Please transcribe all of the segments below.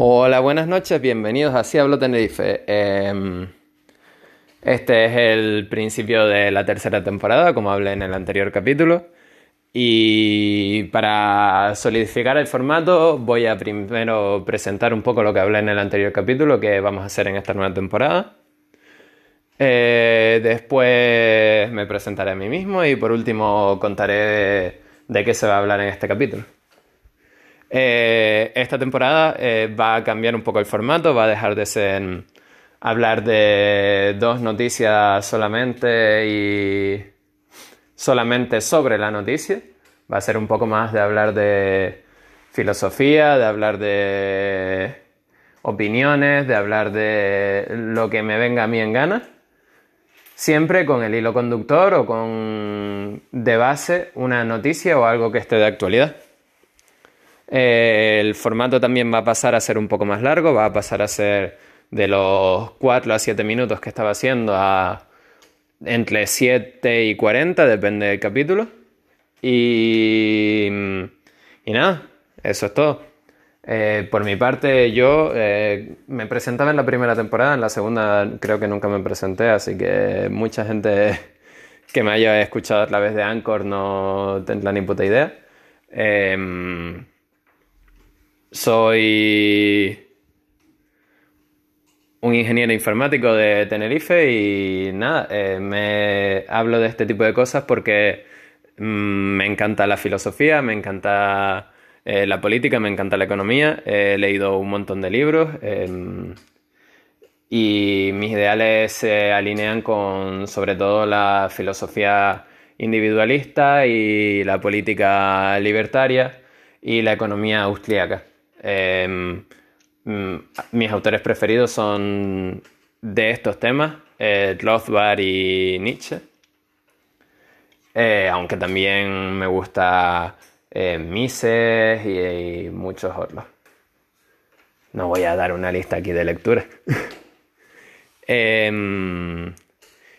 Hola, buenas noches, bienvenidos a Si Hablo Tenerife. Em, este es el principio de la tercera temporada, como hablé en el anterior capítulo. Y para solidificar el formato, voy a primero presentar un poco lo que hablé en el anterior capítulo, que vamos a hacer en esta nueva temporada. Eh, después me presentaré a mí mismo y por último contaré de qué se va a hablar en este capítulo. Eh, esta temporada eh, va a cambiar un poco el formato, va a dejar de ser hablar de dos noticias solamente y solamente sobre la noticia. Va a ser un poco más de hablar de filosofía, de hablar de opiniones, de hablar de lo que me venga a mí en gana. Siempre con el hilo conductor o con de base una noticia o algo que esté de actualidad. Eh, el formato también va a pasar a ser un poco más largo, va a pasar a ser de los 4 a 7 minutos que estaba haciendo a entre 7 y 40, depende del capítulo. Y, y nada, eso es todo. Eh, por mi parte, yo eh, me presentaba en la primera temporada, en la segunda creo que nunca me presenté, así que mucha gente que me haya escuchado a través de Anchor no tendrá ni puta idea. Eh, soy un ingeniero informático de Tenerife y nada, eh, me hablo de este tipo de cosas porque mm, me encanta la filosofía, me encanta eh, la política, me encanta la economía, he leído un montón de libros em, y mis ideales se alinean con sobre todo la filosofía individualista y la política libertaria y la economía austríaca. Em, mm, mis autores preferidos son de estos temas, eh, Rothbard y Nietzsche. Eh, aunque también me gusta eh, Mises y, muchos otros. No voy a dar una lista aquí de lecturas. Em,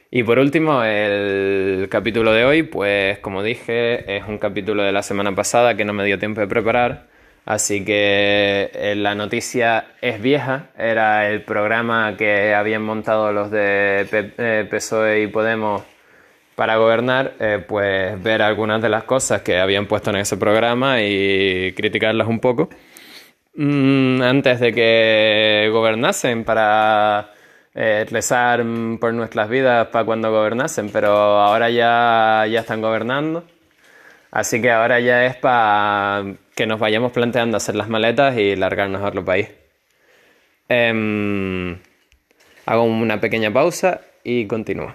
y por último, el capítulo de hoy, pues como dije, es un capítulo de la semana pasada que no me dio tiempo de preparar. Así que eh, la noticia es vieja, era el programa que habían montado los de PSOE eh, y Podemos para gobernar, eh, pues ver algunas de las cosas que habían puesto en ese programa y criticarlas un poco mm, antes de que gobernasen para rezar por nuestras vidas para cuando gobernasen, pero ahora ya, ya están gobernando. Así que ahora ya es para que nos vayamos planteando hacer las maletas y largarnos a otro país. Em, hago una pequeña pausa y continúo.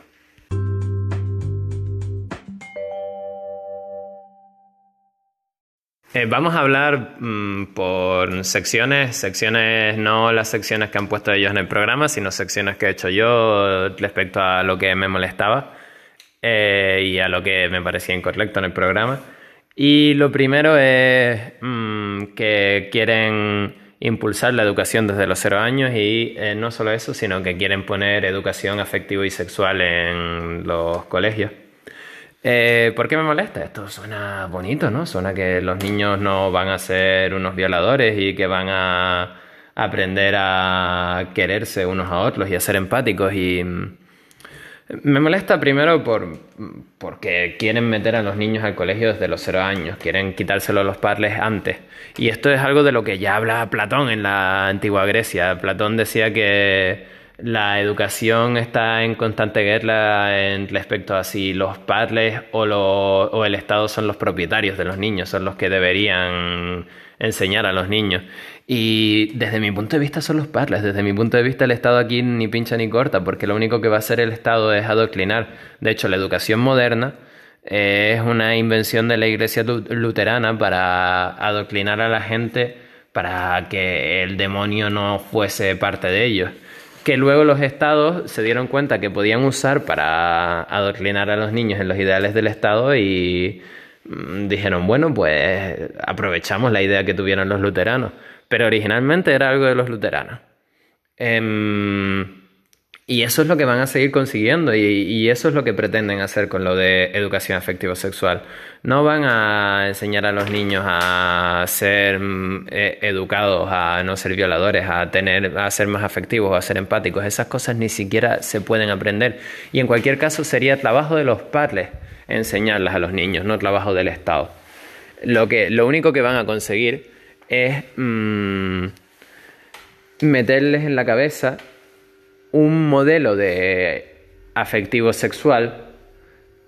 Eh, vamos a hablar mm, por secciones, secciones no las secciones que han puesto ellos en el programa, sino secciones que he hecho yo respecto a lo que me molestaba eh, y a lo que me parecía incorrecto en el programa. Y lo primero es mm, que quieren impulsar la educación desde los cero años y eh, no solo eso, sino que quieren poner educación afectiva y sexual en los colegios. Eh, ¿Por qué me molesta? Esto suena bonito, ¿no? Suena que los niños no van a ser unos violadores y que van a aprender a quererse unos a otros y a ser empáticos y mm, me molesta primero por, porque quieren meter a los niños al colegio desde los cero años, quieren quitárselo a los padres antes. Y esto es algo de lo que ya habla Platón en la antigua Grecia. Platón decía que la educación está en constante guerra en respecto a si los padres o, el Estado son los propietarios de los niños, son los que deberían enseñar a los niños. Y desde mi punto de vista son los padres, desde mi punto de vista el Estado aquí ni pincha ni corta, porque lo único que va a hacer el Estado es adoctrinar. De hecho, la educación moderna eh, es una invención de la Iglesia luterana para adoctrinar a la gente para que el demonio no fuese parte de ellos. Que luego los estados se dieron cuenta que podían usar para adoctrinar a los niños en los ideales del Estado y mm, dijeron, bueno, pues aprovechamos la idea que tuvieron los luteranos pero originalmente era algo de los luteranos. Em, Y eso es lo que van a seguir consiguiendo y, eso es lo que pretenden hacer con lo de educación afectivo-sexual. No van a enseñar a los niños a ser mm, e, educados, a no ser violadores, a, tener, a ser más afectivos, a ser empáticos. Esas cosas ni siquiera se pueden aprender. Y en cualquier caso sería trabajo de los padres enseñarlas a los niños, no trabajo del Estado. Lo, que, lo único que van a conseguir es mm, meterles en la cabeza un modelo de afectivo sexual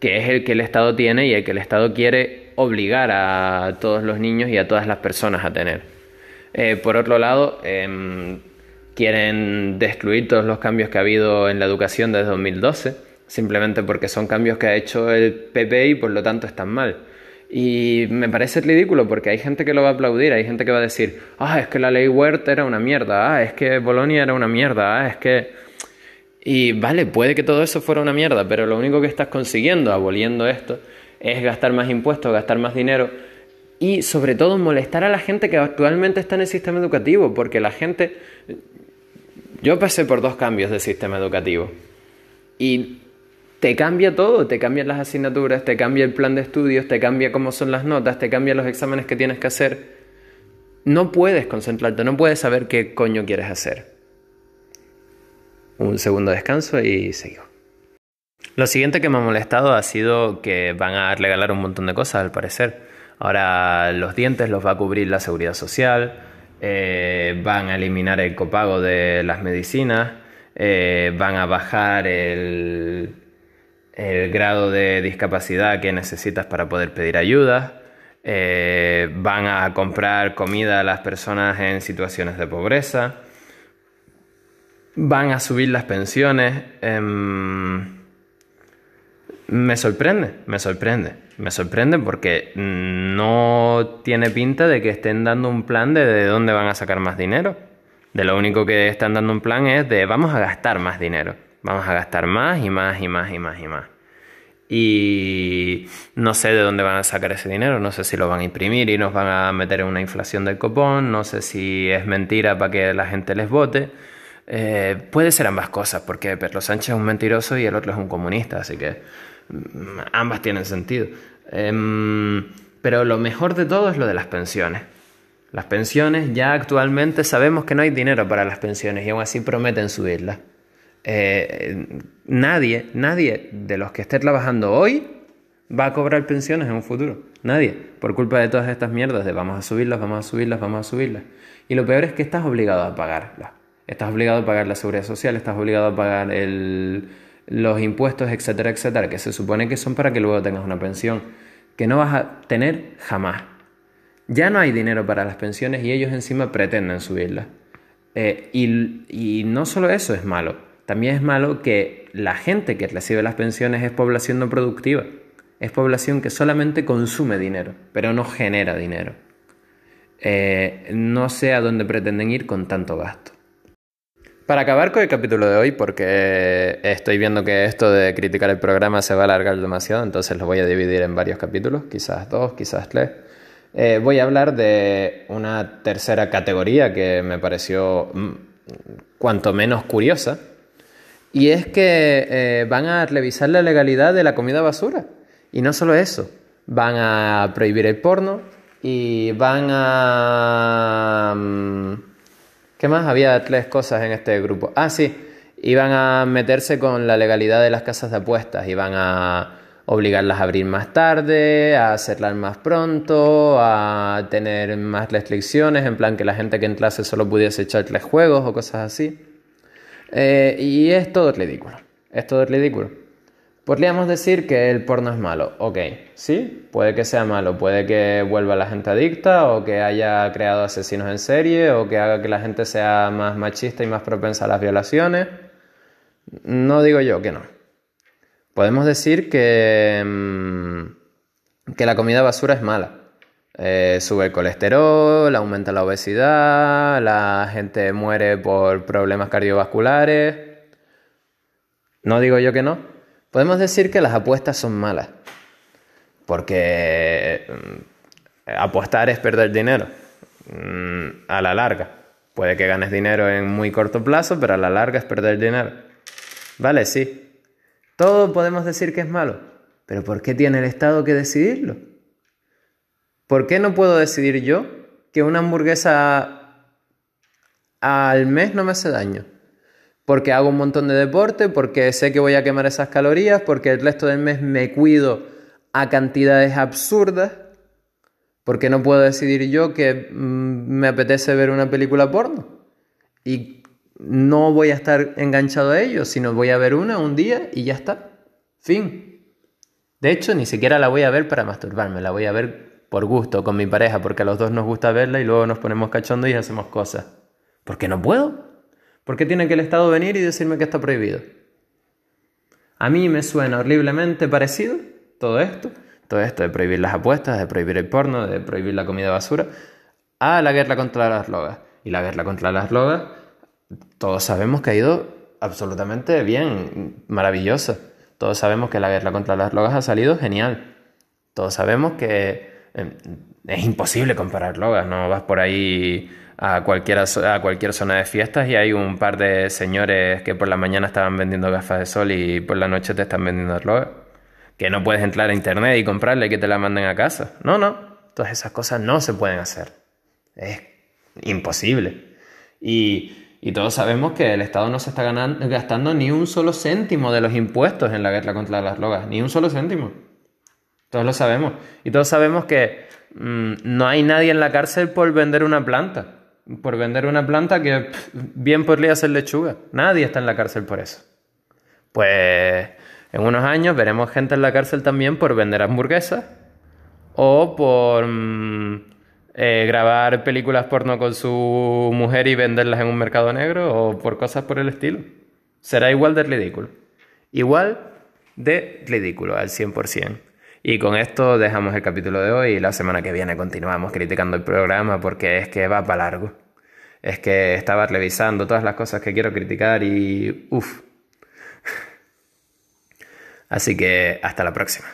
que es el que el Estado tiene y el que el Estado quiere obligar a todos los niños y a todas las personas a tener. Eh, por otro lado, em, quieren destruir todos los cambios que ha habido en la educación desde 2012, simplemente porque son cambios que ha hecho el PP y por lo tanto están mal. Y me parece ridículo porque hay gente que lo va a aplaudir, hay gente que va a decir, ah, es que la ley Wert era una mierda, ah, es que Bolonia era una mierda, ah, es que y vale, puede que todo eso fuera una mierda, pero lo único que estás consiguiendo aboliendo esto es gastar más impuestos, gastar más dinero y sobre todo molestar a la gente que actualmente está en el sistema educativo, porque la gente... Yo pasé por dos cambios de sistema educativo y te cambia todo, te cambian las asignaturas, te cambia el plan de estudios, te cambia cómo son las notas, te cambia los exámenes que tienes que hacer. No puedes concentrarte, no puedes saber qué coño quieres hacer un segundo descanso y seguimos. Lo siguiente que me ha molestado ha sido que van a regalar un montón de cosas, al parecer. Ahora los dientes los va a cubrir la seguridad social, eh, van a eliminar el copago de las medicinas, eh, van a bajar el, el, grado de discapacidad que necesitas para poder pedir ayuda, eh, van a comprar comida a las personas en situaciones de pobreza van a subir las pensiones. Em, me sorprende, me sorprende, me sorprende porque no tiene pinta de que estén dando un plan de, de dónde van a sacar más dinero. De lo único que están dando un plan es de vamos a gastar más dinero, vamos a gastar más y más y más y más y más. Y no sé de dónde van a sacar ese dinero, no sé si lo van a imprimir y nos van a meter en una inflación del copón, no sé si es mentira para que la gente les vote. Eh, puede ser ambas cosas, porque Pedro Sánchez es un mentiroso y el otro es un comunista, así que mm, ambas tienen sentido. Em, pero lo mejor de todo es lo de las pensiones. Las pensiones, ya actualmente sabemos que no hay dinero para las pensiones y aún así prometen subirlas. Eh, nadie, nadie de los que esté trabajando hoy va a cobrar pensiones en un futuro. Nadie. Por culpa de todas estas mierdas de vamos a subirlas, vamos a subirlas, vamos a subirlas. Y lo peor es que estás obligado a pagarlas. Estás obligado a pagar la seguridad social, estás obligado a pagar los impuestos, etcétera, etcétera, que se supone que son para que luego tengas una pensión, que no vas a tener jamás. Ya no hay dinero para las pensiones y ellos encima pretenden subirlas. Eh, y, no solo eso es malo, también es malo que la gente que recibe las pensiones es población no productiva, es población que solamente consume dinero, pero no genera dinero. Eh, no sé a dónde pretenden ir con tanto gasto. Para acabar con el capítulo de hoy, porque estoy viendo que esto de criticar el programa se va a alargar demasiado, entonces lo voy a dividir en varios capítulos, quizás dos, quizás tres. Eh, voy a hablar de una tercera categoría que me pareció mm, cuanto menos curiosa, y es que eh, van a revisar la legalidad de la comida basura. Y no solo eso, van a prohibir el porno y van a... ¿Qué más? Había tres cosas en este grupo. Ah, sí, iban a meterse con la legalidad de las casas de apuestas, iban a obligarlas a abrir más tarde, a hacerlas más pronto, a tener más restricciones, en plan que la gente que entrase solo pudiese echar tres juegos o cosas así. Eh, y es todo ridículo, es todo ridículo. Podríamos decir que el porno es malo. Ok, sí, puede que sea malo, puede que vuelva la gente adicta o que haya creado asesinos en serie o que haga que la gente sea más machista y más propensa a las violaciones. No digo yo que no. Podemos decir que, mm, que la comida basura es mala. Eh, sube el colesterol, aumenta la obesidad, la gente muere por problemas cardiovasculares. No digo yo que no, Podemos decir que las apuestas son malas, porque mm, apostar es perder dinero mm, a la larga. Puede que ganes dinero en muy corto plazo, pero a la larga es perder dinero. Vale, sí. Todo podemos decir que es malo, pero ¿por qué tiene el Estado que decidirlo? ¿Por qué no puedo decidir yo que una hamburguesa al mes no me hace daño? Porque hago un montón de deporte, porque sé que voy a quemar esas calorías, porque el resto del mes me cuido a cantidades absurdas, porque no puedo decidir yo que mm, me apetece ver una película porno. Y no voy a estar enganchado a ello, sino voy a ver una un día y ya está. Fin. De hecho, ni siquiera la voy a ver para masturbarme, la voy a ver por gusto con mi pareja, porque a los dos nos gusta verla y luego nos ponemos cachondos y hacemos cosas. ¿Por qué no puedo? ¿Por qué tiene que el Estado venir y decirme que está prohibido? A mí me suena horriblemente parecido todo esto, todo esto de prohibir las apuestas, de prohibir el porno, de prohibir la comida basura, a la guerra contra las drogas. Y la guerra contra las drogas, todos sabemos que ha ido absolutamente bien, maravillosa. Todos sabemos que la guerra contra las drogas ha salido genial. Todos sabemos que eh, es imposible comprar drogas, no vas por ahí a, cualquier a cualquier zona de fiestas y hay un par de señores que por la mañana estaban vendiendo gafas de sol y por la noche te están vendiendo drogas. Que no puedes entrar a internet y comprarle y que te la manden a casa. No, no. Todas esas cosas no se pueden hacer. Es imposible. Y, todos sabemos que el Estado no se está gastando ni un solo céntimo de los impuestos en la guerra contra las drogas. Ni un solo céntimo. Todos lo sabemos. Y todos sabemos que mm, no hay nadie en la cárcel por vender una planta. Por vender una planta que bien podría ser lechuga. Nadie está en la cárcel por eso. Pues en unos años veremos gente en la cárcel también por vender hamburguesas o por... Mm, eh, grabar películas porno con su mujer y venderlas en un mercado negro o por cosas por el estilo. Será igual de ridículo. Igual de ridículo al 100%. Y con esto dejamos el capítulo de hoy y la semana que viene continuamos criticando el programa porque es que va para largo. Es que estaba revisando todas las cosas que quiero criticar y... uff. Así que hasta la próxima.